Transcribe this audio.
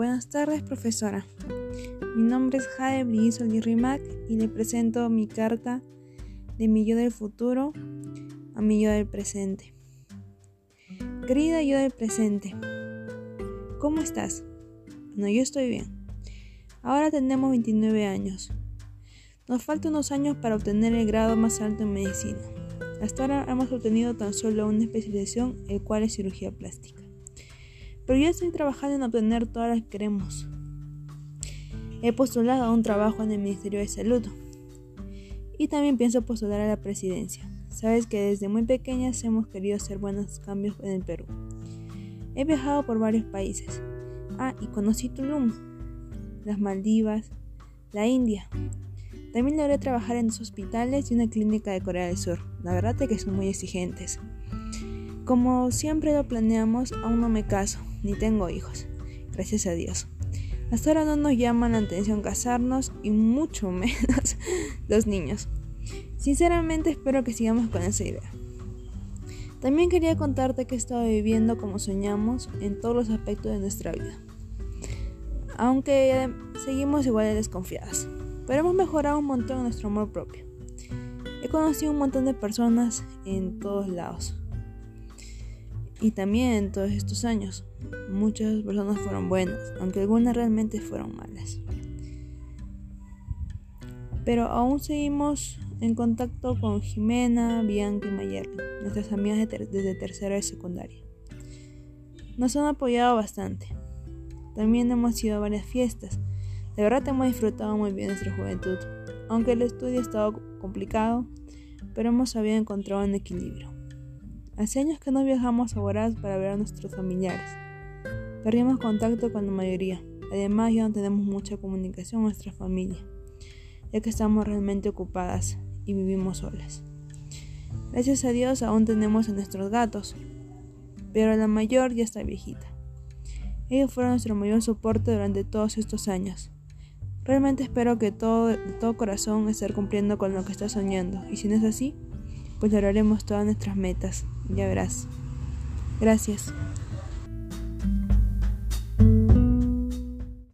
Buenas tardes, profesora. Mi nombre es Jade Brillizo Rimac y le presento mi carta de mi yo del futuro a mi yo del presente. Querida yo del presente, ¿cómo estás? No, yo estoy bien. Ahora tenemos 29 años. Nos faltan unos años para obtener el grado más alto en medicina. Hasta ahora hemos obtenido tan solo una especialización, el cual es cirugía plástica. Pero yo estoy trabajando en obtener todas las que queremos. He postulado a un trabajo en el Ministerio de Salud. Y también pienso postular a la presidencia. Sabes que desde muy pequeñas hemos querido hacer buenos cambios en el Perú. He viajado por varios países. Ah, y conocí Tulum, las Maldivas, la India, también logré trabajar en dos hospitales y una clínica de Corea del Sur. La verdad es que son muy exigentes. Como siempre lo planeamos, aún no me caso, ni tengo hijos. Gracias a Dios. Hasta ahora no nos llaman la atención casarnos y mucho menos los niños. Sinceramente espero que sigamos con esa idea. También quería contarte que he estado viviendo como soñamos en todos los aspectos de nuestra vida. Aunque seguimos igual de desconfiadas pero hemos mejorado un montón nuestro amor propio. He conocido un montón de personas en todos lados. Y también en todos estos años. Muchas personas fueron buenas, aunque algunas realmente fueron malas. Pero aún seguimos en contacto con Jimena, Bianca y Mayerly, nuestras amigas desde tercera y secundaria. Nos han apoyado bastante. También hemos ido a varias fiestas de verdad hemos disfrutado muy bien nuestra juventud, aunque el estudio ha estado complicado, pero hemos sabido encontrar un equilibrio. Hace años que no viajamos a Huaraz para ver a nuestros familiares. Perdimos contacto con la mayoría. Además, ya no tenemos mucha comunicación con nuestra familia, ya que estamos realmente ocupadas y vivimos solas. Gracias a Dios aún tenemos a nuestros gatos, pero la mayor ya está viejita. Ellos fueron nuestro mayor soporte durante todos estos años. Realmente espero que todo, de todo corazón estar cumpliendo con lo que estás soñando. Y si no es así, pues lograremos todas nuestras metas. Ya verás. Gracias.